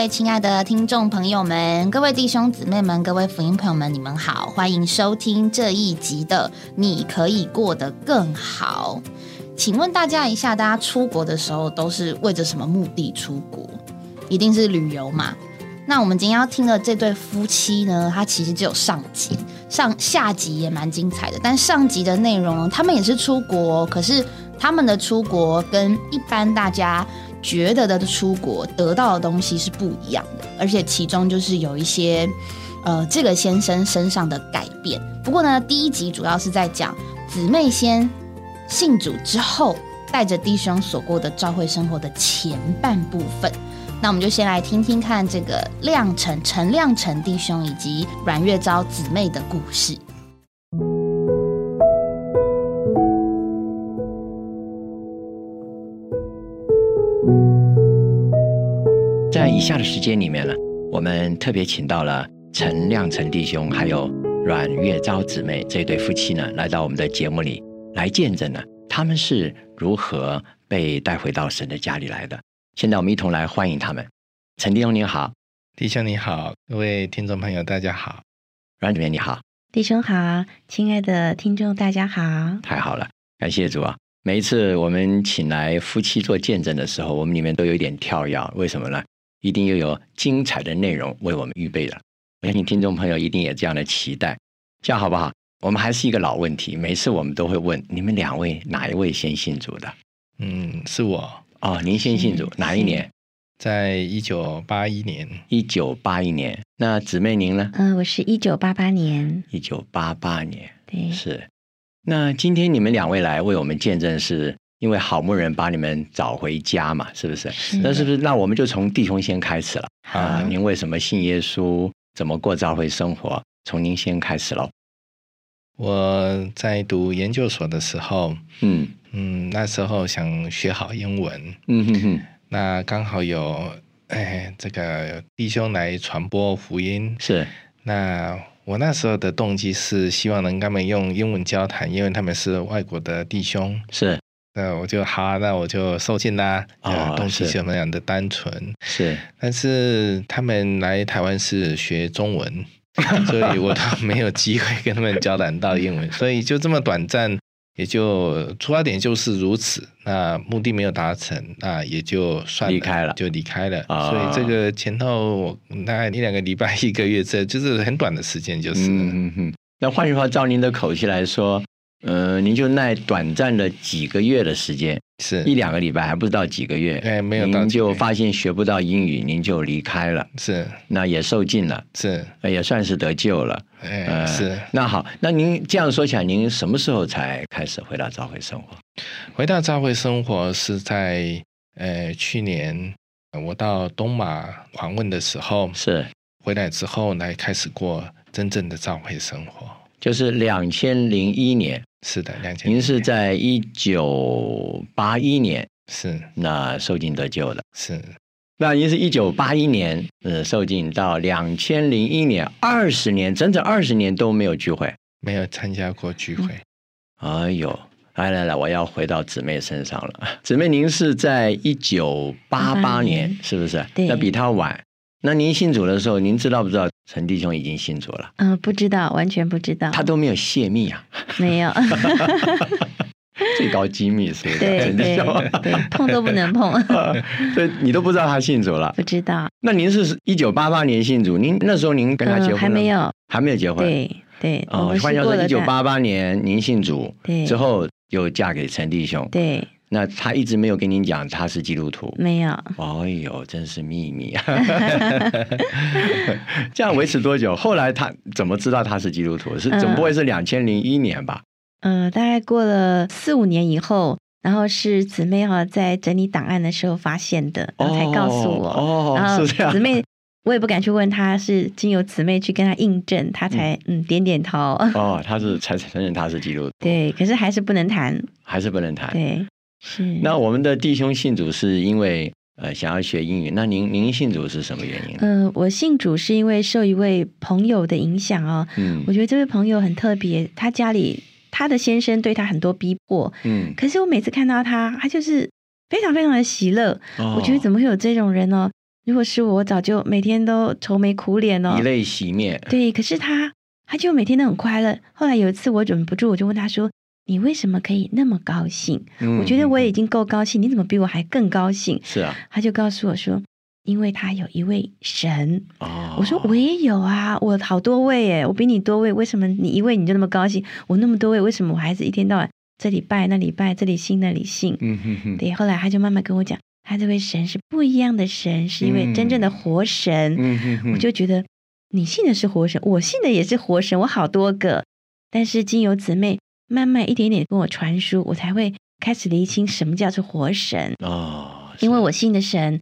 位亲爱的听众朋友们，各位弟兄姊妹们，各位福音朋友们，你们好，欢迎收听这一集的《你可以过得更好》。请问大家一下，大家出国的时候都是为着什么目的出国？一定是旅游嘛？那我们今天要听的这对夫妻呢，他其实只有上集，上下集也蛮精彩的。但上集的内容，他们也是出国，可是他们的出国跟一般大家。觉得的出国得到的东西是不一样的，而且其中就是有一些，呃，这个先生身上的改变。不过呢，第一集主要是在讲姊妹先信主之后，带着弟兄所过的教会生活的前半部分。那我们就先来听听看这个亮成陈亮成弟兄以及阮月昭姊妹的故事。在以下的时间里面呢，我们特别请到了陈亮陈弟兄还有阮月昭姊妹这对夫妻呢，来到我们的节目里来见证呢，他们是如何被带回到神的家里来的。现在我们一同来欢迎他们。陈弟兄你好，弟兄你好，各位听众朋友大家好，阮姊妹你好，弟兄好，亲爱的听众大家好，太好了，感谢主啊！每一次我们请来夫妻做见证的时候，我们里面都有一点跳跃，为什么呢？一定又有精彩的内容为我们预备了，我相信听众朋友一定也这样的期待，这样好不好？我们还是一个老问题，每次我们都会问你们两位哪一位先信主的？嗯，是我哦，您先信主哪一年？在一九八一年。一九八一年，那姊妹您呢？嗯，我是一九八八年。一九八八年，对，是。那今天你们两位来为我们见证是。因为好牧人把你们找回家嘛，是不是？那是不是？那我们就从弟兄先开始了啊！您为什么信耶稣？怎么过教会生活？从您先开始喽。我在读研究所的时候，嗯嗯，那时候想学好英文，嗯哼哼。那刚好有哎，这个弟兄来传播福音，是。那我那时候的动机是希望能跟他们用英文交谈，因为他们是外国的弟兄，是。那我就好，那我就受尽啦。啊，动机是那样的单纯。是，但是他们来台湾是学中文，所以我都 没有机会跟他们交谈到英文，所以就这么短暂，也就出发点就是如此。那目的没有达成，那也就算离开了，就离开了。所以这个前头大概一两个礼拜、一个月，这就是很短的时间，就是。嗯嗯。那换句话，照您的口气来说。呃，您就那短暂的几个月的时间，是一两个礼拜，还不知道几个月，哎，没有，您就发现学不到英语，您就离开了，是，那也受尽了，是，也算是得救了，哎，是。那好，那您这样说起来，您什么时候才开始回到教会生活？回到教会生活是在呃去年我到东马访问的时候，是回来之后来开始过真正的教会生活，就是两千零一年。是的，两千。您是在一九八一年是那受尽得救了，是。那您是一九八一年呃受尽到两千零一年，二十年整整二十年都没有聚会，没有参加过聚会。哎呦，来来来，我要回到姊妹身上了。姊妹，您是在一九八八年是不是？对，那比他晚。那您信主的时候，您知道不知道陈弟兄已经信主了？嗯，不知道，完全不知道。他都没有泄密啊？没有，最高机密是不是？对对对，碰都不能碰。所以你都不知道他信主了？不知道。那您是一九八八年信主，您那时候您跟他结婚还没有？还没有结婚？对对。哦，换句话说，一九八八年您信主，对，之后又嫁给陈弟兄，对。那他一直没有跟您讲他是基督徒，没有。哎呦，真是秘密啊！这样维持多久？后来他怎么知道他是基督徒？是总不会是两千零一年吧？嗯，大概过了四五年以后，然后是姊妹哈在整理档案的时候发现的，然后才告诉我。哦，然后姊妹，我也不敢去问他，是经由姊妹去跟他印证，他才嗯点点头。哦，他是才承认他是基督徒。对，可是还是不能谈，还是不能谈。对。是，那我们的弟兄信主是因为呃想要学英语，那您您信主是什么原因？嗯，我信主是因为受一位朋友的影响哦。嗯，我觉得这位朋友很特别，他家里他的先生对他很多逼迫，嗯，可是我每次看到他，他就是非常非常的喜乐。我觉得怎么会有这种人呢？如果是我，我早就每天都愁眉苦脸哦，以泪洗面。对，可是他他就每天都很快乐。后来有一次我忍不住，我就问他说：“你为什么可以那么高兴？”我觉得我已经够高兴，你怎么比我还更高兴？是啊，他就告诉我说。因为他有一位神，我说我也有啊，我好多位哎，我比你多位，为什么你一位你就那么高兴？我那么多位，为什么我还是一天到晚这里拜那里拜，这里信那里信？嗯哼哼。对，后来他就慢慢跟我讲，他这位神是不一样的神，是一位真正的活神。嗯哼哼。我就觉得你信的是活神，我信的也是活神，我好多个，但是经由姊妹慢慢一点点跟我传输，我才会开始厘清什么叫做活神哦，因为我信的神。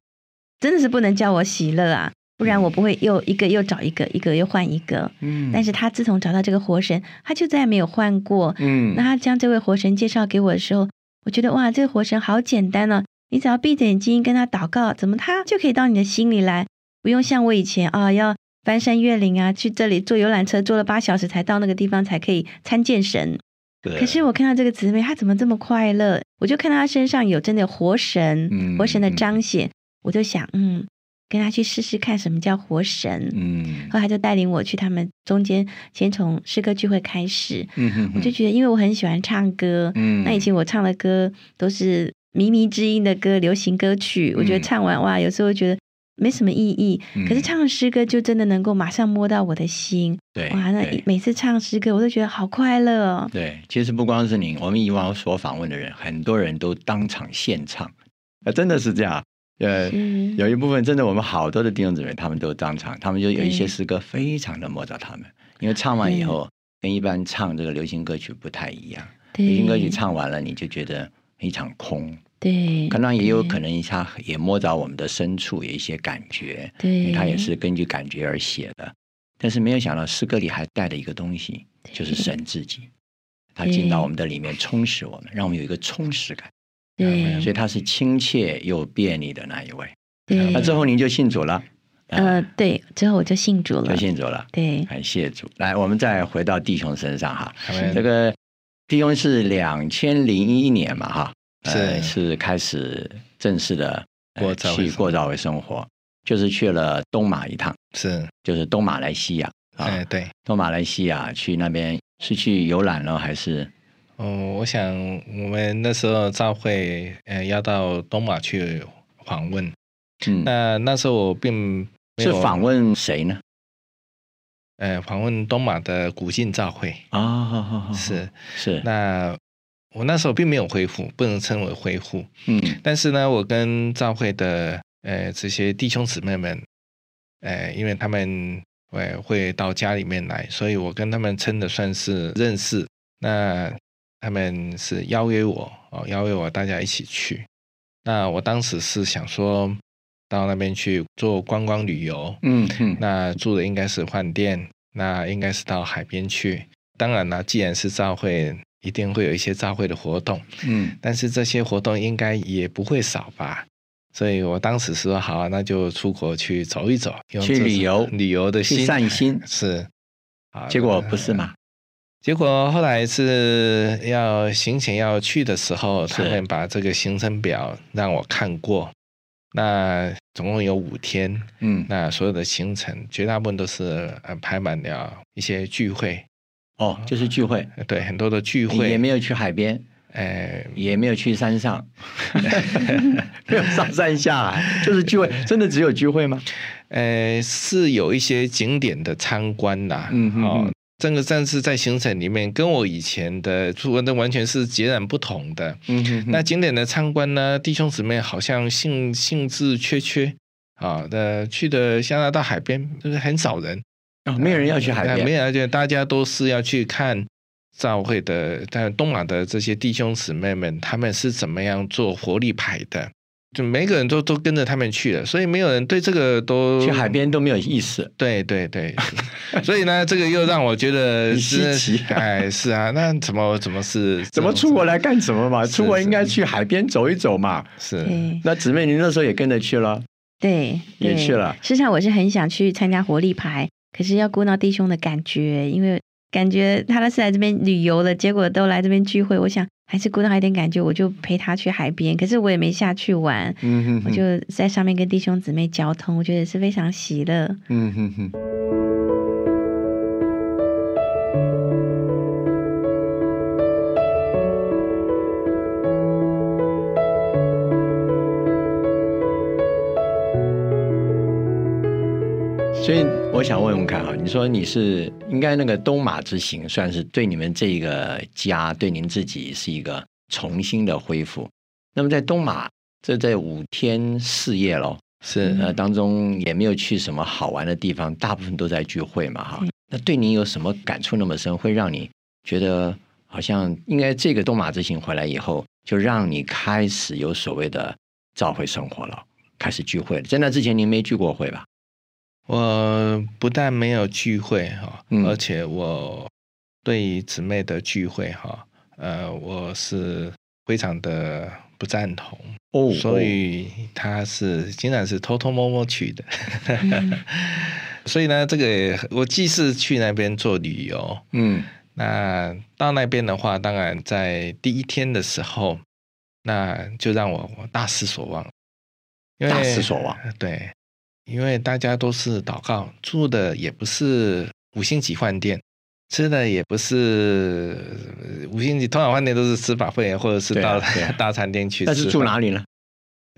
真的是不能叫我喜乐啊，不然我不会又一个又找一个，一个又换一个。嗯，但是他自从找到这个活神，他就再也没有换过。嗯，那他将这位活神介绍给我的时候，我觉得哇，这个活神好简单哦，你只要闭着眼睛跟他祷告，怎么他就可以到你的心里来，不用像我以前啊，要翻山越岭啊，去这里坐游览车坐了八小时才到那个地方才可以参见神。可是我看到这个姊妹，她怎么这么快乐？我就看到她身上有真的活神，活神的彰显。我就想，嗯，跟她去试试看什么叫活神，嗯，后来就带领我去他们中间，先从诗歌聚会开始，嗯哼，我就觉得，因为我很喜欢唱歌，嗯，那以前我唱的歌都是靡靡之音的歌，流行歌曲，我觉得唱完哇，有时候觉得没什么意义，可是唱诗歌就真的能够马上摸到我的心，对，哇，那每次唱诗歌我都觉得好快乐哦。对，其实不光是您，我们以往所访问的人，很多人都当场现唱，啊，真的是这样。呃，有一部分真的，我们好多的弟兄姊妹，他们都当场，他们就有一些诗歌非常的摸着他们，因为唱完以后跟一般唱这个流行歌曲不太一样。流行歌曲唱完了，你就觉得一场空。对，可能也有可能一下也摸着我们的深处有一些感觉。对，他也是根据感觉而写的，但是没有想到诗歌里还带了一个东西，就是神自己，他进到我们的里面充实我们，让我们有一个充实感。对，所以他是亲切又便利的那一位。对，那之后您就信主了。呃，对，之后我就信主了，就信主了。对，感谢主。来，我们再回到弟兄身上哈。这个弟兄是两千零一年嘛哈，是是开始正式的过去过早会生活，就是去了东马一趟，是就是东马来西亚。哎，对，东马来西亚去那边是去游览了还是？哦，我想我们那时候召会，呃，要到东马去访问。嗯，那那时候我并是访问谁呢？呃，访问东马的古晋召会啊，是是。那我那时候并没有恢复，不能称为恢复。嗯，但是呢，我跟召会的呃这些弟兄姊妹们，呃，因为他们会会到家里面来，所以我跟他们称的算是认识。那他们是邀约我哦，邀约我大家一起去。那我当时是想说到那边去做观光旅游，嗯嗯，那住的应该是饭店，那应该是到海边去。当然了，既然是召会，一定会有一些召会的活动，嗯，但是这些活动应该也不会少吧。所以我当时说好，那就出国去走一走，去旅游，旅游的心散心是。结果不是嘛？结果后来是要行前要去的时候，他们把这个行程表让我看过。那总共有五天，嗯，那所有的行程绝大部分都是呃排满了一些聚会。哦，就是聚会，对，很多的聚会，也没有去海边，呃，也没有去山上，没有上山下海，就是聚会。真的只有聚会吗？呃，是有一些景点的参观呐，嗯哦。这个战士在行程里面跟我以前的出文的完全是截然不同的。嗯哼，那景点的参观呢，弟兄姊妹好像兴兴致缺缺啊。的去的加拿大海边就是很少人啊，没有人要去海边，没有，而且大家都是要去看教会的，但东马的这些弟兄姊妹们，他们是怎么样做活力牌的。就每个人都都跟着他们去了，所以没有人对这个都去海边都没有意思。对对对，所以呢，这个又让我觉得 稀奇。哎，是啊，那怎么怎么是怎么出国来干什么嘛？出国应该去海边走一走嘛。是，那姊妹，您那时候也跟着去了？对，也去了。实际上我是很想去参加活力牌，可是要顾到弟兄的感觉，因为感觉他们是来这边旅游的，结果都来这边聚会，我想还是顾到一点感觉，我就陪他去海边，可是我也没下去玩，嗯哼我就在上面跟弟兄姊妹交通，我觉得是非常喜乐。嗯哼哼。所以我想问问看哈，你说你是应该那个东马之行，算是对你们这个家，对您自己是一个重新的恢复。那么在东马这这五天四夜喽，是呃当中也没有去什么好玩的地方，大部分都在聚会嘛哈。那对您有什么感触那么深，会让你觉得好像应该这个东马之行回来以后，就让你开始有所谓的召回生活了，开始聚会了。在那之前您没聚过会吧？我不但没有聚会哈，嗯。而且我对于姊妹的聚会哈，呃，我是非常的不赞同。哦所以他是竟然是偷偷摸摸去的，所以呢，这个我既是去那边做旅游，嗯。那到那边的话，当然在第一天的时候，那就让我我大失所望，因为大失所望，对，因为大家都是祷告，住的也不是五星级饭店，吃的也不是呃五星级，通常饭店都是吃法会或者是到大餐厅去吃饭。但是住哪里呢？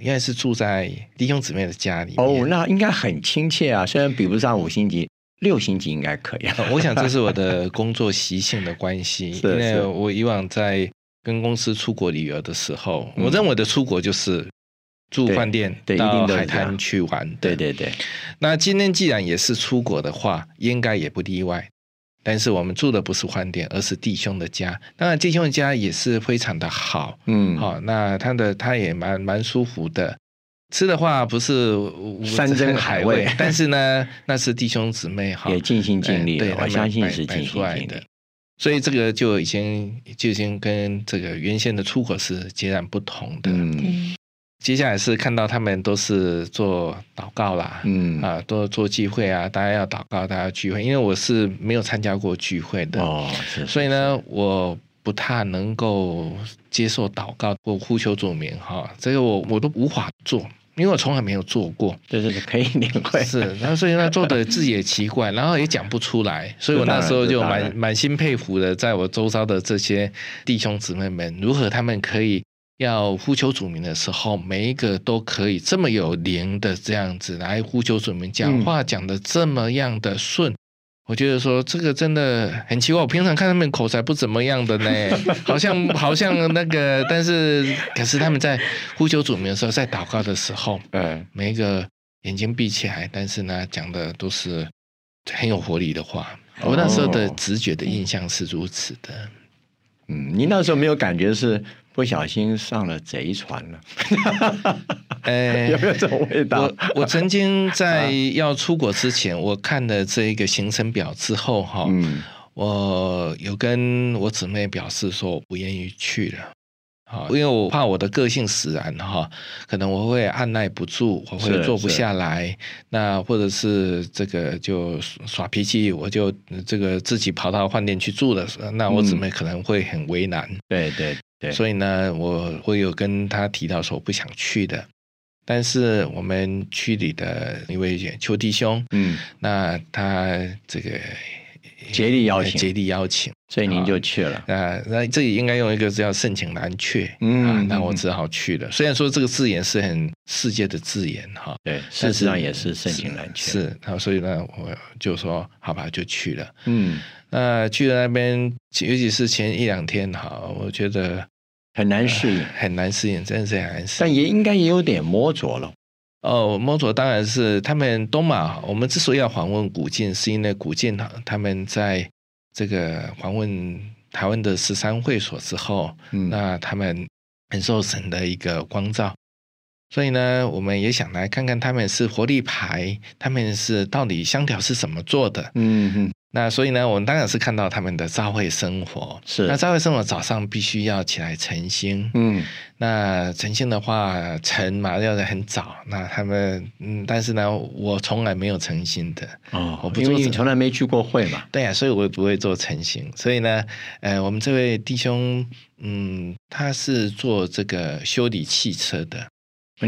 应该是住在弟兄姊妹的家里。哦，那应该很亲切啊，虽然比不上五星级，六星级应该可以我想这是我的 工作习性的关系，因为我以往在跟公司出国旅游的时候，嗯我认为的出国就是住对饭店，对一定到海滩去玩的。对对对，那今天既然也是出国的话，应该也不例外。但是我们住的不是饭店，而是弟兄的家。当然，弟兄的家也是非常的好，嗯，好、那他的他也蛮蛮舒服的。吃的话不是无山珍海味 但是呢，那是弟兄姊妹哈，也尽心尽力了，我相信是尽心出来的尽力。。所以这个就已经就已经跟这个原先的出口是截然不同的。嗯对，接下来是看到他们都是做祷告啦，嗯啊，都做聚会啊，大家要祷告，大家聚会。因为我是没有参加过聚会的，哦，是，所以呢，我不太能够接受祷告或呼求主名哈，这个我我都无法做，因为我从来没有做过。对对对，可以领会。是，然后所以呢，做的自己也奇怪，然后也讲不出来，所以我那时候就这当然蛮蛮心佩服的，在我周遭的这些弟兄姊妹们，如何他们可以要呼求主名的时候，每一个都可以这么有灵的这样子来呼求主名，讲话讲的这么样的顺。我觉得说这个真的很奇怪，我平常看他们口才不怎么样的呢，好像好像那个，但是可是他们在呼求主名的时候，在祷告的时候，嗯，每一个眼睛闭起来，但是呢，讲的都是很有活力的话。我那时候的直觉的印象是如此的。嗯，你那时候没有感觉是不小心上了贼船了？哎有没有这种味道我？我曾经 在要出国之前，我看了这一个行程表之后，哈、嗯我有跟我姊妹表示说我不愿意去了。啊，因为我怕我的个性使然哈，可能我会按耐不住，我会坐不下来，那或者是这个就耍脾气，我就这个自己跑到饭店去住了，那我姊妹可能会很为难。对对对，所以呢，我我有跟他提到说我不想去的，但是我们区里的一位邱弟兄，嗯，那他这个竭力邀请竭力邀请，所以您就去了。啊那这里应该用一个叫盛情难却，嗯啊，那我只好去了。虽然说这个字眼是很世界的字眼哈，对，事实上也是盛情难却。，是，然后所以呢，我就说好吧，就去了。嗯，那去了那边，尤其是前一两天哈，我觉得很难适应，很难适应，真的是很难适应。但也应该也有点摸着了。哦，摸索当然是他们东马。我们之所以要访问古晋，是因为古晋哈他们在这个访问台湾的十三会所之后，嗯那他们很受神的一个光照，所以呢，我们也想来看看他们是活力牌，他们是到底香条是怎么做的。嗯哼，那所以呢，我们当然是看到他们的朝会生活。是那朝会生活早上必须要起来晨星。嗯那晨星的话，晨嘛要得很早。那他们嗯，但是呢，我从来没有晨星的。哦，因为你我不做这从来没去过会嘛。对呀、所以我也不会做晨星。所以呢，呃，我们这位弟兄，嗯，他是做这个修理汽车的。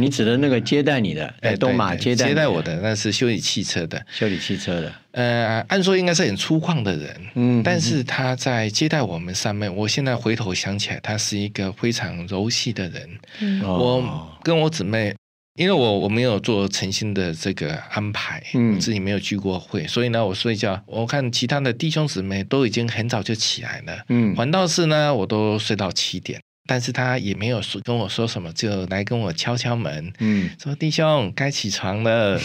你指的那个接待你的，哎，东马接待接待我的，那是修理汽车的。修理汽车的。呃，按说应该是很粗犷的人，嗯但是他在接待我们上面，我现在回头想起来，他是一个非常柔细的人。嗯。哦。我跟我姊妹，因为我我没有做诚心的这个安排，嗯。我自己没有聚过会，所以呢，我睡觉，我看其他的弟兄姊妹都已经很早就起来了，嗯。反倒是呢，我都睡到七点，但是他也没有说跟我说什么，就来跟我敲敲门，嗯说弟兄该起床了，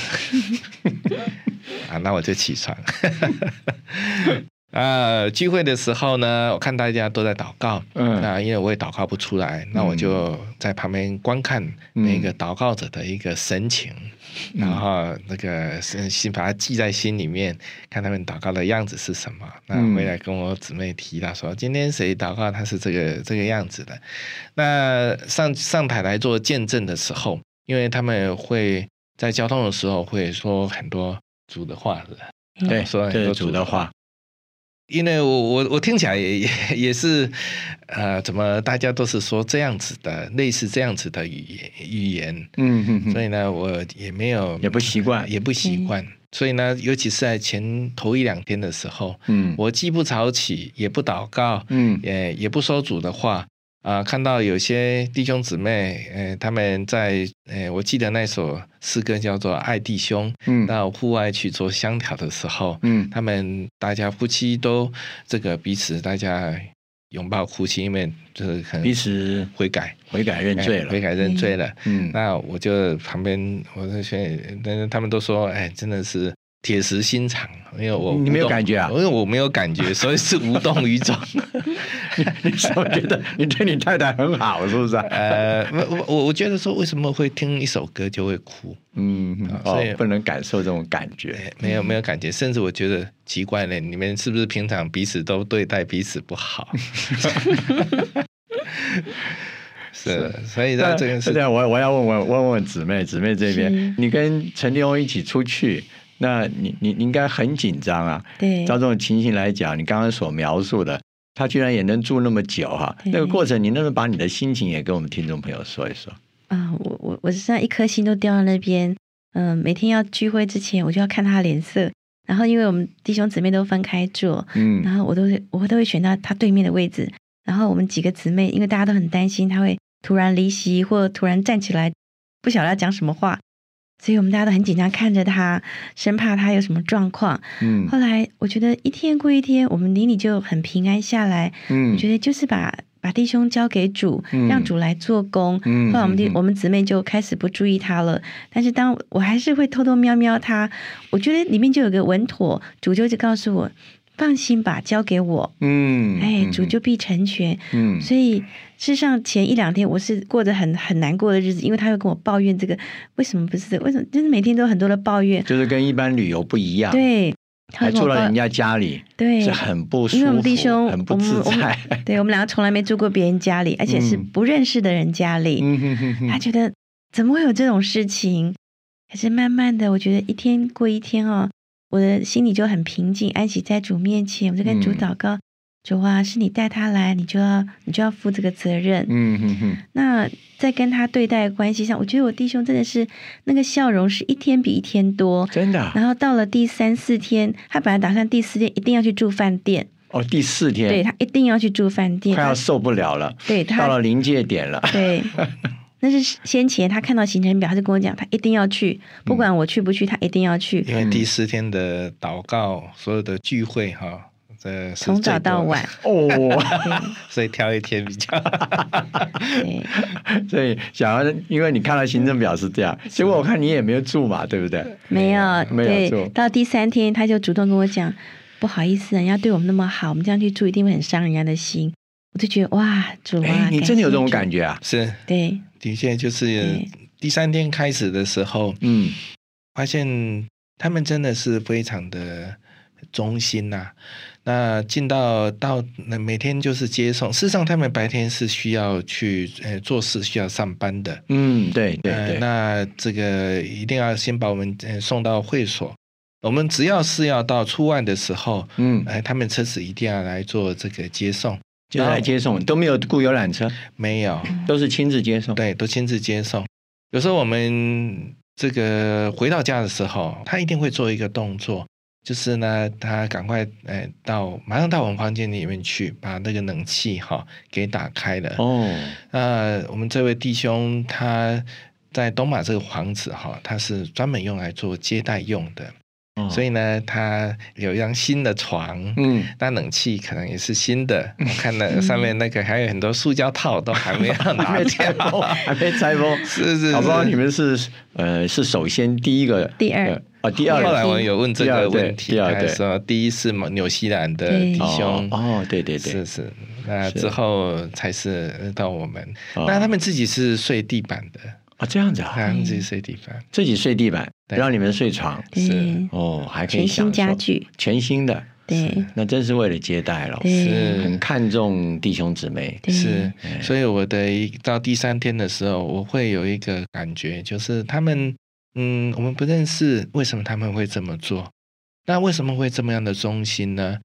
啊，那我就起床。啊，聚会的时候呢，我看大家都在祷告，嗯那因为我也祷告不出来，那我就在旁边观看那个祷告者的一个神情，嗯然后那个心心把它记在心里面，看他们祷告的样子是什么。那嗯回来跟我姊妹提到说，今天谁祷告他是这个这个样子的。那上上台来做见证的时候，因为他们会在交通的时候会说很多主的话的，对，说很多主的话。因为我我我听起来也也也是，呃，怎么大家都是说这样子的，类似这样子的语言语言，嗯所以呢，我也没有也不习惯也不习惯。所以呢，尤其是在前头一两天的时候，嗯我既不早起，也不祷告，嗯也也不说主的话。啊、看到有些弟兄姊妹，呃，他们在，呃，我记得那首诗歌叫做《爱弟兄》，嗯到户外去做香调的时候，嗯他们大家夫妻都这个彼此大家拥抱哭泣，因为就是可能彼此悔改悔改认罪了哎悔。改认罪了。嗯那我就旁边，我就选，但是他们都说，哎，真的是铁石心肠，因为我你没有感觉啊因为我没有感觉，所以是无动于衷。你怎么觉得你对你太太很好，是不是啊？呃，我我我觉得说，为什么会听一首歌就会哭？嗯，嗯所以哦，不能感受这种感觉。哎没有没有感觉，甚至我觉得奇怪呢，你们是不是平常彼此都对待彼此不好？是，所以那呢，这个是这样，我我要问问问问姊妹，姊妹这边，你跟陈立翁一起出去，那你你你应该很紧张啊。对，照这种情形来讲，你刚刚所描述的，他居然也能住那么久哈、对那个过程，你能不能把你的心情也跟我们听众朋友说一说？啊，我我我实际上一颗心都掉到那边。嗯、每天要聚会之前，我就要看他脸色。然后，因为我们弟兄姊妹都分开坐，嗯然后我都会我都会选到他对面的位置。然后我们几个姊妹，因为大家都很担心他会突然离席或突然站起来，不晓得要讲什么话，所以我们大家都很紧张看着他，生怕他有什么状况。嗯后来我觉得一天过一天，我们邻里就很平安下来。嗯我觉得就是把把弟兄交给主，嗯让主来做工。嗯后来我们弟我们姊妹就开始不注意他了，但是当我还是会偷偷瞄瞄他，我觉得里面就有个稳妥，主就就告诉我。放心吧，交给我，嗯哎，主就必成全。嗯所以，事实上前一两天我是过着很很难过的日子，因为他又跟我抱怨这个为什么不是这个，为什么就是每天都很多的抱怨。就是跟一般旅游不一样，，对，他还住到人家家里，对是很不舒服，因为我们弟兄，很不自在。对我们两个从来没住过别人家里，而且是嗯不认识的人家里。嗯他觉得怎么会有这种事情？可是慢慢的，我觉得一天过一天哦，我的心里就很平静，安息在主面前，我就跟主嗯祷告：主啊，是你带他来，你就要你就要负这个责任。嗯哼哼，那在跟他对待的关系上，我觉得我弟兄真的是那个笑容是一天比一天多。真的啊然后到了第三四天，他本来打算第四天一定要去住饭店，哦，第四天，对他一定要去住饭店，他快要受不了了，对他到了临界点了。对，那是先前他看到行程表，他就跟我讲，他一定要去，不管我去不去，他一定要去，因为第四天的祷告，所有的聚会哈，这从早到晚。哦，所以挑一天比较。对 所以想要，因为你看到行程表是这样，结果我看你也没有住嘛，对不对？没有没有住对，到第三天他就主动跟我讲，不好意思，人家对我们那么好，我们这样去住一定会很伤人家的心。我就觉得哇，主啊哎，，你真的有这种感？觉啊？是，对的确就是第三天开始的时候，嗯发现他们真的是非常的忠心呐、那进到到那每天就是接送，事实上他们白天是需要去呃做事，需要上班的。嗯，对对那这个一定要先把我们呃送到会所。我们只要是要到出外的时候，嗯，哎，他们车子一定要来做这个接送，就是来接送，都没有雇游览车，没有，都是亲自接送。对，都亲自接送。有时候我们这个回到家的时候，他一定会做一个动作，就是呢，他赶快呃到马上到我们房间里面去，把那个冷气哈、给打开了。哦，那我们这位弟兄他在东马这个房子哈、他是专门用来做接待用的，哦所以呢，他有一张新的床。嗯，那冷气可能也是新的，我看了上面那个还有很多塑胶套都还没有 拿还没拆掉，封，还没拆封。是是是搞不好你们是呃是首先第一个，第二。呃啊第二。个后来我有问这个问题，说第一是纽西兰的弟兄，哦哦，对对对。是，是，那之后才是到我们。哦。那他们自己是睡地板的，啊这样子啊，自己睡地板，自己睡地板，让你们睡床，是，哦，还可以全新家具，全新的，对。那真是为了接待了，对。是很看重弟兄姊妹，是。哎，所以我的一到第三天的时候，我会有一个感觉，就是他们，嗯，我们不认识，为什么他们会这么做？那为什么会这么样的忠心呢？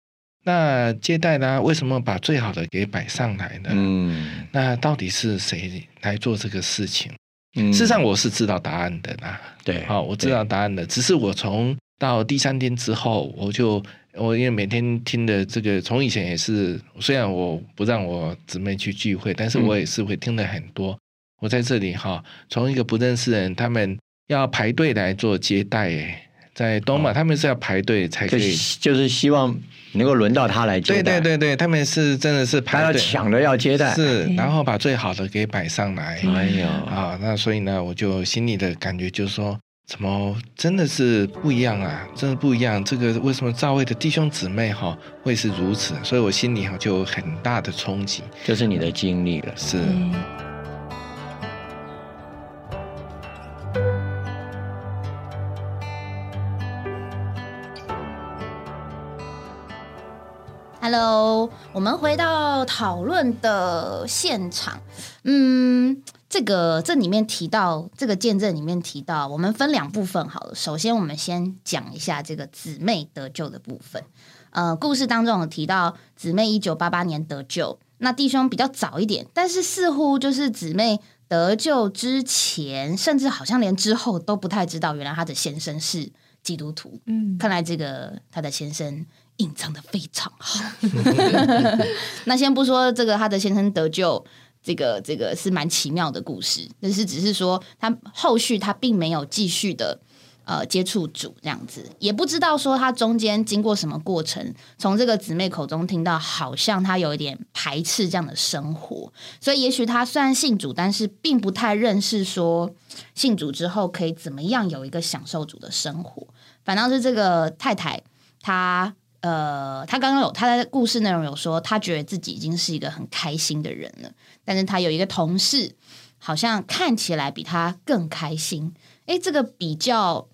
那接待呢？为什么把最好的给摆上来呢？嗯，那到底是谁来做这个事情？嗯事实上，我是知道答案的啦。对，好、我知道答案的，只是我从到第三天之后，我就我因为每天听的这个，从以前也是，虽然我不让我姊妹去聚会，但是嗯我也是会听的很多。我在这里哈，从一个不认识的人，他们要排队来做接待，诶，在东马、哦他们是要排队才可就以。就是希望能够轮到他来接对待，对对对，他们是真的是他要排队抢着要接待，是，然后把最好的给摆上来。哎呦，啊，那所以呢，我就心里的感觉就是说，怎么真的是不一样啊，真的不一样。这个为什么赵薇的弟兄姊妹哈、会是如此？所以我心里哈就有很大的冲击。就是你的经历了，是，对 Hello，我们回到讨论的现场。嗯，这个这里面提到这个见证里面提到，我们分两部分好了。首先，我们先讲一下这个姊妹得救的部分。呃，故事当中有提到姊妹一九八八年得救，那弟兄比较早一点，但是似乎就是姊妹得救之前，甚至好像连之后都不太知道，原来他的先生是基督徒。嗯，看来这个他的先生隐藏的非常好。那先不说这个他的先生得救，这个这个是蛮奇妙的故事，但是只是说他后续他并没有继续的。呃，接触主这样子，也不知道说他中间经过什么过程，从这个姊妹口中听到，好像他有一点排斥这样的生活，所以也许他虽然信主，但是并不太认识说信主之后可以怎么样有一个享受主的生活。反倒是这个太太，她呃，她刚刚有她的故事内容有说，她觉得自己已经是一个很开心的人了，但是她有一个同事，好像看起来比她更开心。诶，这个比较，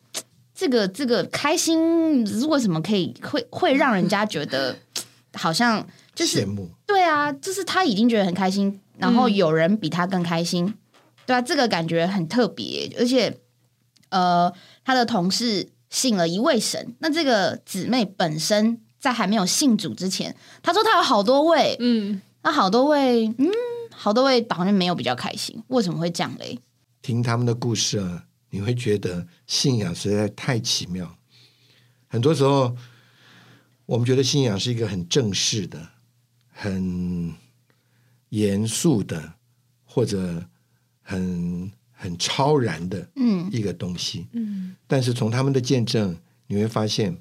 这个这个开心，为什么可以会会让人家觉得 好像就是羡慕，对啊，就是他已经觉得很开心，然后有人比他更开心，对啊，这个感觉很特别，而且呃，他的同事信了一位神，那这个姊妹本身在还没有信主之前，他说他有好多位，嗯，那好多位，嗯，好多位好像没有比较开心，为什么会这样嘞？听他们的故事啊，你会觉得信仰实在太奇妙。很多时候，我们觉得信仰是一个很正式的、很严肃的，或者很很超然的嗯一个东西。嗯，但是从他们的见证，你会发现，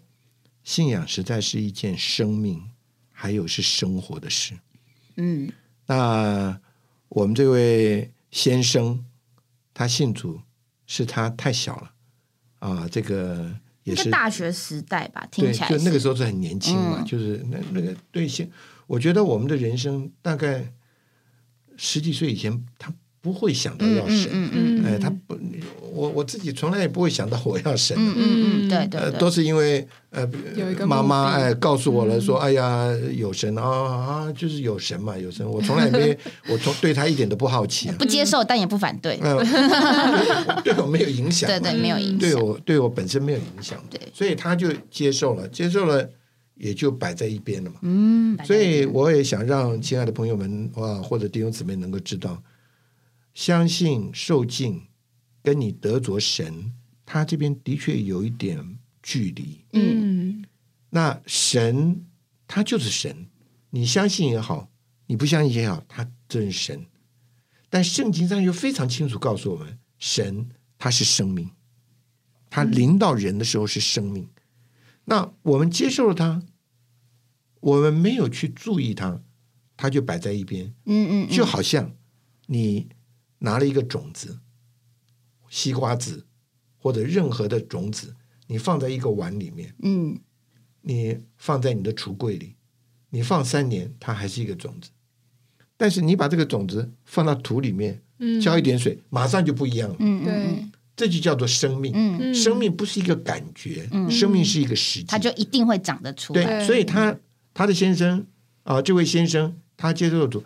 信仰实在是一件生命，还有是生活的事。嗯那我们这位先生，他信主是他太小了啊，这个也是大学时代吧，听，起来就那个时候是很年轻嘛，嗯。就是那那个对现，我觉得我们的人生大概十几岁以前，他不会想到要神，嗯嗯哎，他不，我我自己从来也不会想到我要神，嗯嗯嗯，对对呃，都是因为呃有一个妈妈哎告诉我了，说哎呀有神啊啊，就是有神嘛，有神，我从来没 我从对他一点都不好奇啊，不接受但也不反对，呃，对我没有影响，对对，没有影响，对我对我本身没有影响，对。所以他就接受了，接受了也就摆在一边了嘛。嗯，所以我也想让亲爱的朋友们啊，或者弟兄姊妹能够知道，相信受敬跟你得着神，他这边的确有一点距离。嗯那神他就是神，你相信也好，你不相信也好，他真是神。但圣经上又非常清楚告诉我们，神他是生命，他临到人的时候是生命。那我们接受了他，我们没有去注意他，他就摆在一边，嗯嗯，就好像你拿了一个种子，西瓜子或者任何的种子，你放在一个碗里面。嗯你放在你的橱柜里，你放三年，它还是一个种子。但是你把这个种子放到土里面，嗯，浇一点水，马上就不一样了。嗯嗯对嗯，这就叫做生命。嗯，嗯生命不是一个感觉，嗯生命是一个实际。它就一定会长得出对，来，所以他他的先生啊、这位先生他接受了主，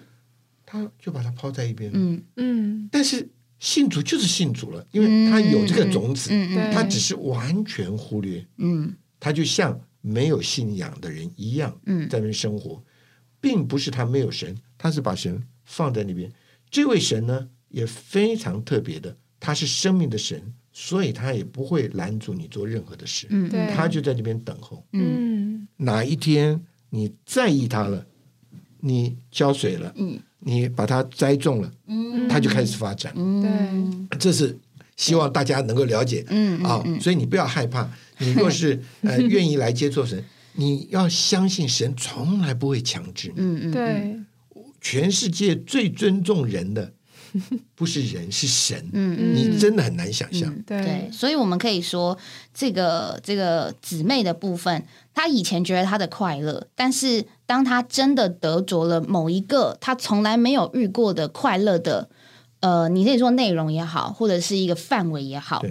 他就把它抛在一边。嗯。嗯。但是信主就是信主了，因为他有这个种子，嗯嗯他只是完全忽略，嗯。他就像没有信仰的人一样，嗯。在那边生活，并不是他没有神，他是把神放在那边。这位神呢也非常特别的，他是生命的神，所以他也不会拦阻你做任何的事，嗯他就在那边等候。嗯。嗯。哪一天你在意他了，你浇水了，嗯你把它栽种了，嗯它就开始发展。嗯这是希望大家能够了解。嗯啊、所以你不要害怕。你若是 呃愿意来接触神，你要相信神从来不会强制你。嗯嗯，对全世界最尊重人的 不是人，是神。嗯嗯你真的很难想象。嗯对对，所以我们可以说，这个这个姊妹的部分，她以前觉得她的快乐，但是当她真的得着了某一个她从来没有遇过的快乐的，呃，你可以说内容也好，或者是一个范围也好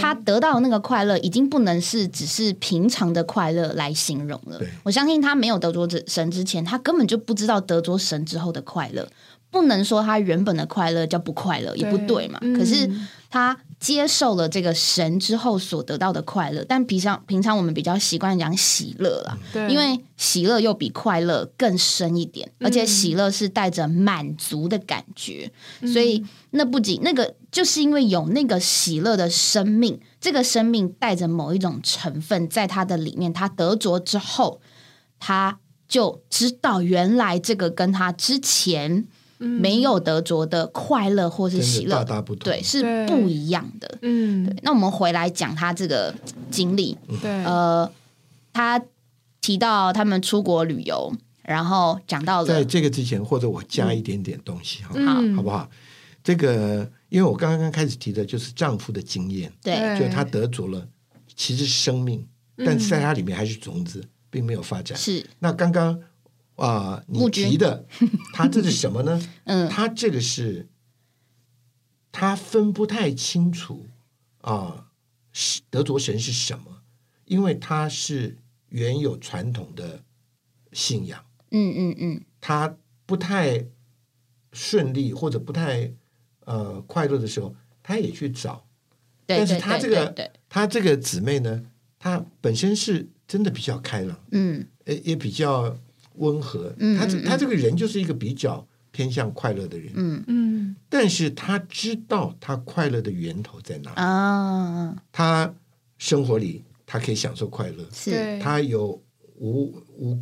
她得到的那个快乐，已经不能是只是平常的快乐来形容了。我相信她没有得着神之前，她根本就不知道得着神之后的快乐。不能说他原本的快乐叫不快乐，也不对嘛。可是嗯他接受了这个神之后所得到的快乐，但平常平常我们比较习惯讲喜乐啦，因为喜乐又比快乐更深一点，而且喜乐是带着满足的感觉，所以那不仅那个就是因为有那个喜乐的生命，这个生命带着某一种成分在他的里面，他得着之后，他就知道原来这个跟他之前没有得着的快乐或是喜乐。大大不同。对，是不一样的。嗯。那我们回来讲他这个经历，对。呃，他提到他们出国旅游，然后讲到了在了，这个之前，或者我加一点点东西好，嗯。好不好？这个，因为我刚刚开始提的就是丈夫的经验，对，对就他得着了其实生命，但是在他里面还是种子，并没有发展。是，那刚刚啊、你提的，他这是什么呢？嗯他这个是他分不太清楚啊，是德卓神是什么，因为他是原有传统的信仰，嗯嗯嗯，他不太顺利或者不太呃快乐的时候，他也去找。但是他这个他这个姊妹呢，她本身是真的比较开朗，嗯也，也比较温和。他这他这个人就是一个比较偏向快乐的人，嗯嗯。但是他知道他快乐的源头在哪里。啊，他生活里他可以享受快乐，是，他有无无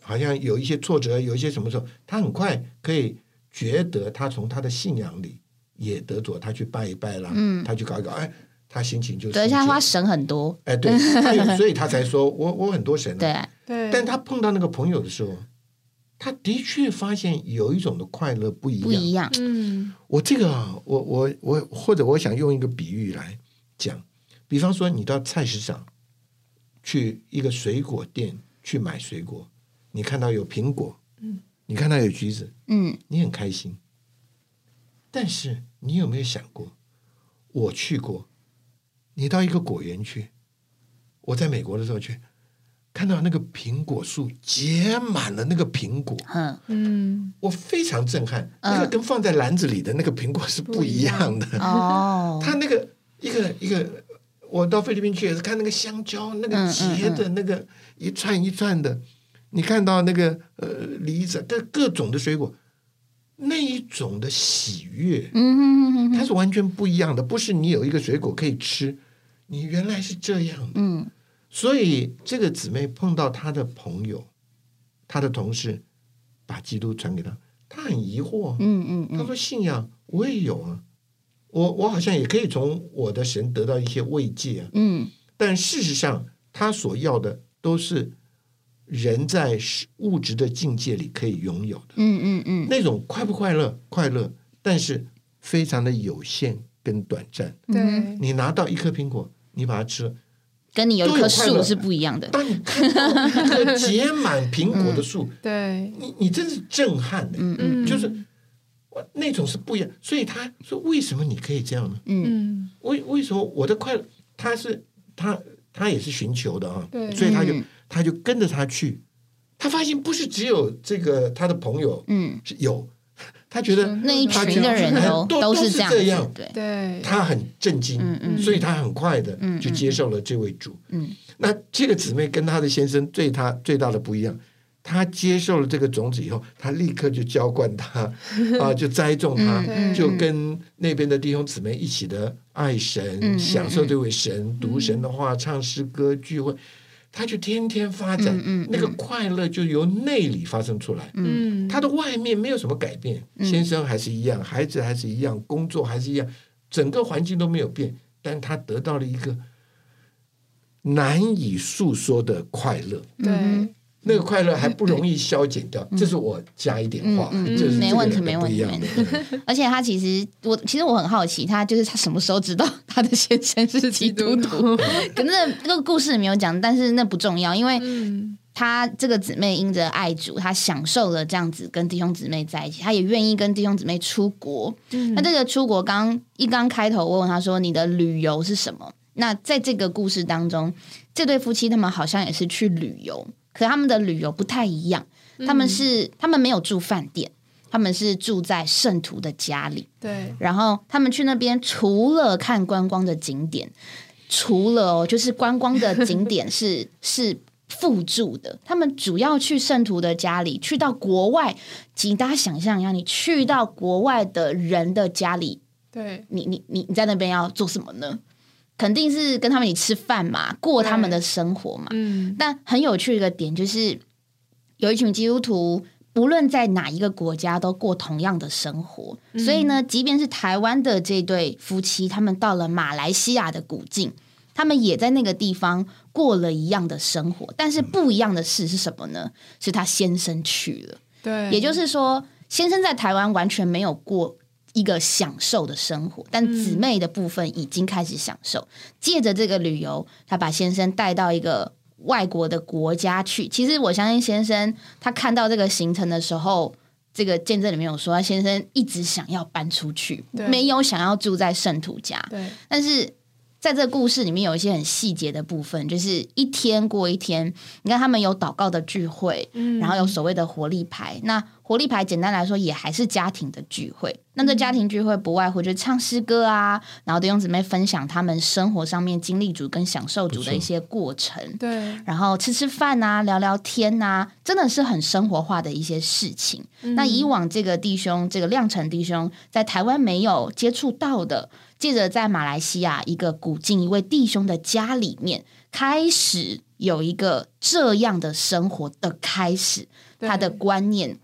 好像有一些挫折，有一些什么时候，他很快可以觉得他从他的信仰里也得着，他去拜一拜啦，嗯。他去搞一搞，哎，他心情就对，而且他舒解花神很多，哎，对，他有 所以他才说我我很多神、啊，对，对，但他碰到那个朋友的时候，他的确发现有一种的快乐不一样。不一样，嗯。我这个啊，我我我，或者我想用一个比喻来讲，比方说你到菜市场去一个水果店去买水果，你看到有苹果，嗯，你看到有橘子，嗯。你很开心。但是你有没有想过，我去过，你到一个果园去，我在美国的时候去，看到那个苹果树结满了那个苹果，嗯嗯，我非常震撼。嗯那个跟放在篮子里的那个苹果是不一样的。哦，它那个一个一个，我到菲律宾去也是看那个香蕉，那个嗯结的那个一串一串的，你看到那个呃梨子，各各种的水果，那一种的喜悦，嗯哼哼哼哼，它是完全不一样的。不是你有一个水果可以吃，你原来是这样的。嗯所以这个姊妹碰到她的朋友，她的同事，把基督传给她，她很疑惑。嗯嗯嗯她说：“信仰我也有啊，我我好像也可以从我的神得到一些慰藉啊。嗯但事实上，他所要的都是人在物质的境界里可以拥有的嗯嗯嗯，那种快不快乐？快乐，但是非常的有限跟短暂。嗯对，你拿到一颗苹果，你把它吃了，跟你有一棵树是不一样的。当你看到一个结满苹果的树，对，你你真是震撼的，嗯嗯。就是哇那种是不一样。所以他说：为什么你可以这样呢？嗯嗯，为为什么我的快乐？他是他他也是寻求的啊，对。所以他就、嗯。他就跟着他去，他发现不是只有这个他的朋友嗯，是有，他觉得那一群的人都都都是这样对，对，他很震惊，嗯嗯所以他很快的嗯就接受了这位主。嗯。那这个姊妹跟她的先生最他最大的不一样，他接受了这个种子以后，他立刻就浇灌它 啊，就栽种它，嗯就跟那边的弟兄姊妹一起的爱神，嗯享受这位神，读神的话，唱诗歌，聚会。他就天天发展，嗯嗯嗯。那个快乐就由内里发生出来。嗯，他的外面没有什么改变，嗯。先生还是一样，孩子还是一样，工作还是一样，整个环境都没有变，但他得到了一个难以诉说的快乐。对，那个快乐还不容易消减掉，这是我加一点话，嗯嗯嗯没问题没的。而且他其实，我其实我很好奇，他就是他什么时候知道他的先生是基督徒？可能那那个故事没有讲，但是那不重要，因为嗯，他这个姊妹因着爱主，他享受了这样子跟弟兄姊妹在一起，他也愿意跟弟兄姊妹出国。嗯那这个出国刚一刚开头，我问他说：“你的旅游是什么？”那在这个故事当中，这对夫妻他们好像也是去旅游，可他们的旅游不太一样。他们是他们没有住饭店，他们是住在圣徒的家里。对，然后他们去那边，除了看观光的景点，除了哦，就是观光的景点 是是附住的，他们主要去圣徒的家里，去到国外，请大家想象一下，你去到国外的人的家里，对，你你你你在那边要做什么呢？肯定是跟他们一起吃饭嘛，过他们的生活嘛。嗯，但很有趣的一个点就是，有一群基督徒，不论在哪一个国家都过同样的生活。所以呢，即便是台湾的这对夫妻，他们到了马来西亚的古境，他们也在那个地方过了一样的生活。但是不一样的事是什么呢？是他先生去了，对，也就是说，先生在台湾完全没有过。一个享受的生活，但姊妹的部分已经开始享受。借着这个旅游，他把先生带到一个外国的国家去。其实我相信先生他看到这个行程的时候，这个见证里面有说，他先生一直想要搬出去，对没有想要住在圣徒家。对，但是在这个故事里面有一些很细节的部分，就是一天过一天。你看他们有祷告的聚会，嗯然后有所谓的活力牌。那活力牌简单来说也还是家庭的聚会。那这家庭聚会不外乎就是唱诗歌啊，然后弟兄姊妹分享他们生活上面经历主跟享受主的一些过程。对，然后吃吃饭啊，聊聊天啊，真的是很生活化的一些事情。那以往这个弟兄，这个亮成弟兄，在台湾没有接触到的，借着在马来西亚一个古晋一位弟兄的家里面，开始有一个这样的生活的开始，他的观念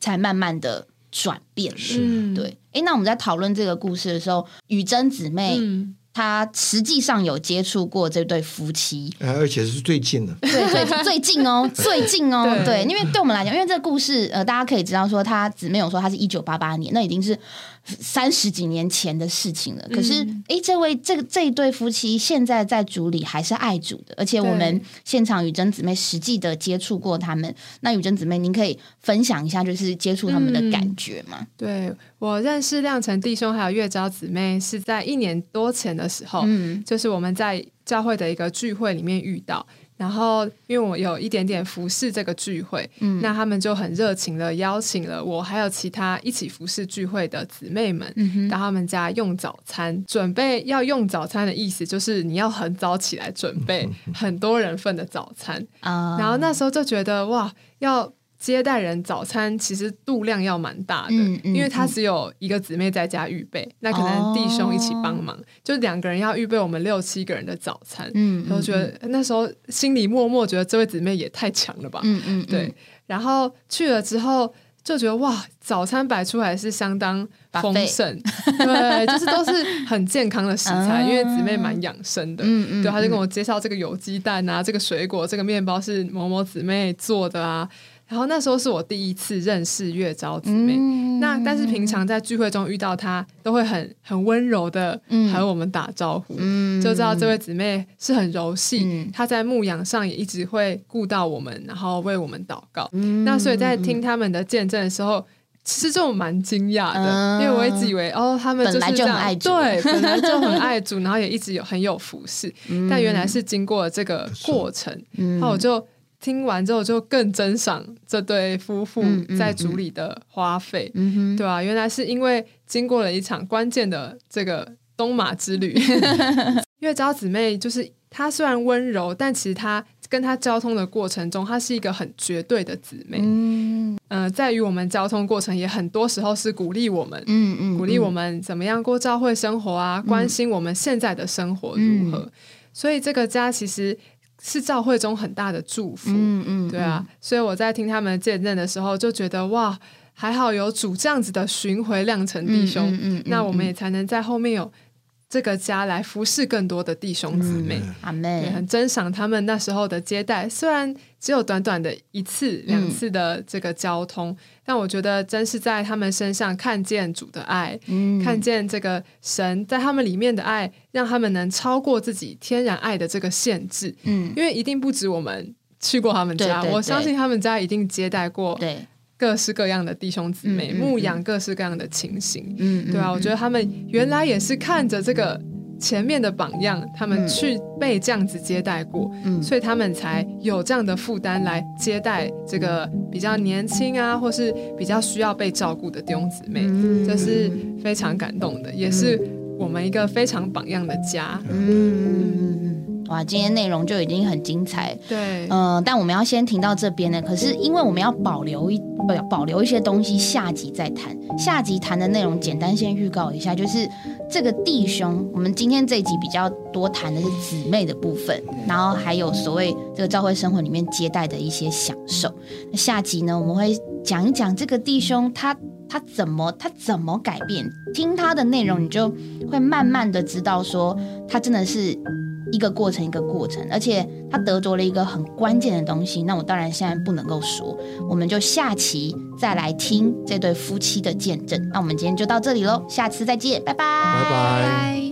才慢慢的转变了。嗯，对，哎，那我们在讨论这个故事的时候，雨珍姊妹、嗯，她实际上有接触过这对夫妻，啊而且是最近的，对，最 最近哦，最近哦，对。对，因为对我们来讲，因为这个故事，呃，大家可以知道说，他姊妹有说他是一九八八年，那已经是三十几年前的事情了。可是，哎，这位这个这一对夫妻现在在主里还是爱主的，而且我们现场雨珍姊妹实际的接触过他们。那雨珍姊妹，您可以分享一下，就是接触他们的感觉吗？对我认识亮成弟兄还有月娇姊妹是在一年多前的时候，嗯，就是我们在教会的一个聚会里面遇到。然后，因为我有一点点服侍这个聚会，嗯，那他们就很热情的邀请了我，还有其他一起服侍聚会的姊妹们，到他们家用早餐。准备要用早餐的意思，就是你要很早起来准备很多人份的早餐啊。然后那时候就觉得哇，要。接待人早餐其实度量要蛮大的，因为他只有一个姊妹在家预备，那可能弟兄一起帮忙，就两个人要预备我们六七个人的早餐。嗯，我觉得那时候心里默默觉得这位姊妹也太强了吧。嗯嗯，对。然后去了之后就觉得哇，早餐摆出来是相当丰盛，对，就是都是很健康的食材，因为姊妹蛮养生的。嗯嗯，对，他就跟我介绍这个有鸡蛋啊，这个水果，这个面包是某某姊妹做的啊。然后那时候是我第一次认识月昭姊妹，那但是平常在聚会中遇到她，都会很很温柔的和我们打招呼，就知道这位姊妹是很柔细，她在牧养上也一直会顾到我们，然后为我们祷告。那所以在听他们的见证的时候，其实就蛮惊讶的，因为我一直以为哦，他们本来就很爱主，对，本来就很爱主，然后也一直有很有服饰，但原来是经过这个过程，那我就。听完之后就更珍赏这对夫妇在组里的花费，对吧？原来是因为经过了一场关键的这个东马之旅。因为招姊妹就是她虽然温柔，但其实她跟她交通的过程中，她是一个很绝对的姊妹。嗯，呃，在于我们交通过程也很多时候是鼓励我们，嗯嗯，鼓励我们怎么样过教会生活啊，关心我们现在的生活如何。所以这个家其实。是教会中很大的祝福，嗯嗯，对啊，所以我在听他们见证的时候，就觉得哇，还好有主这样子的巡回亮成弟兄，嗯，那我们也才能在后面有。这个家来服侍更多的弟兄姊妹，阿妹很珍赏他们那时候的接待。虽然只有短短的一次、两次的这个交通，但我觉得真是在他们身上看见主的爱，看见这个神在他们里面的爱，让他们能超过自己天然爱的这个限制。嗯，因为一定不止我们去过他们家，我相信他们家一定接待过。对。各式各样的弟兄姊妹牧养各式各样的情形，嗯，对啊，我觉得他们原来也是看着这个前面的榜样，他们去被这样子接待过，嗯，所以他们才有这样的负担来接待这个比较年轻啊，或是比较需要被照顾的弟兄姊妹，这是非常感动的，也是我们一个非常榜样的家，嗯。哇，今天内容就已经很精彩，对，嗯，但我们要先停到这边呢。可是因为我们要保留一不保留一些东西，下集再谈。下集谈的内容，简单先预告一下，就是这个弟兄，我们今天这一集比较多谈的是姊妹的部分，然后还有所谓这个教会生活里面接待的一些享受。那下集呢，我们会讲一讲这个弟兄他他怎么他怎么改变，听他的内容，你就会慢慢的知道说他真的是。一个过程，一个过程，而且他得着了一个很关键的东西。那我当然现在不能够说，我们就下期再来听这对夫妻的见证。那我们今天就到这里喽，下次再见，拜拜，拜拜。